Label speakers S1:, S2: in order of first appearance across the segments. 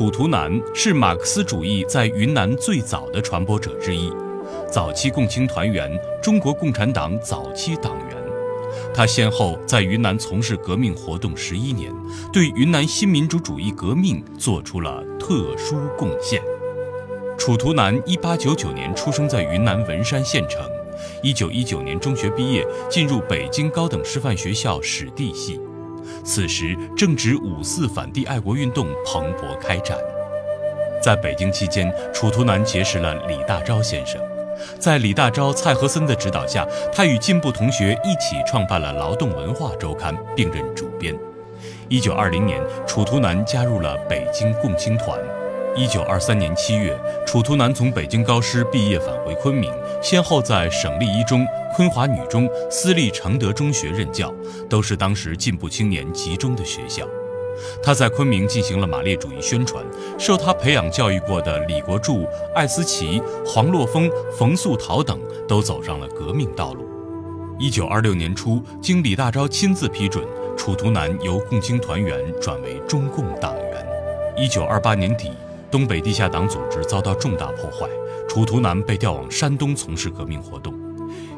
S1: 楚图南是马克思主义在云南最早的传播者之一，早期共青团员，中国共产党早期党员。他先后在云南从事革命活动十一年，对云南新民主主义革命做出了特殊贡献。楚图南一八九九年出生在云南文山县城，一九一九年中学毕业，进入北京高等师范学校史地系。此时正值五四反帝爱国运动蓬勃开展。在北京期间，楚图南结识了李大钊先生。在李大钊、蔡和森的指导下，他与进步同学一起创办了《劳动文化周刊》，并任主编。一九二零年，楚图南加入了北京共青团。一九二三年七月，楚图南从北京高师毕业，返回昆明，先后在省立一中、昆华女中、私立承德中学任教，都是当时进步青年集中的学校。他在昆明进行了马列主义宣传，受他培养教育过的李国柱、艾思奇、黄洛峰、冯素陶等都走上了革命道路。一九二六年初，经李大钊亲自批准，楚图南由共青团员转为中共党员。一九二八年底，东北地下党组织遭到重大破坏，楚图南被调往山东从事革命活动。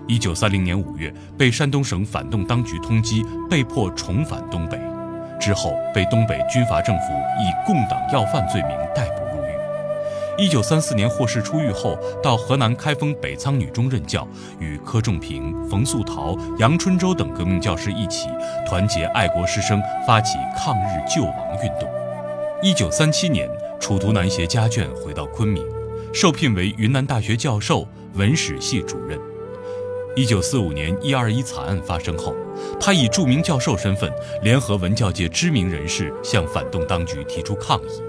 S1: 一九三零年五月，被山东省反动当局通缉，被迫重返东北。之后被东北军阀政府以共党要犯罪名逮捕入狱。一九三四年获释出狱后，到河南开封北仓女中任教，与柯仲平、冯素陶、杨春洲等革命教师一起团结爱国师生，发起抗日救亡运动。一九三七年，楚图南携家眷回到昆明，受聘为云南大学教授、文史系主任。一九四五年一二一惨案发生后，他以著名教授身份，联合文教界知名人士向反动当局提出抗议。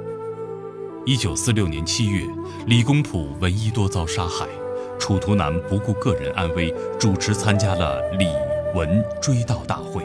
S1: 一九四六年七月，李公朴闻一多遭杀害，楚图南不顾个人安危，主持参加了李文追悼大会。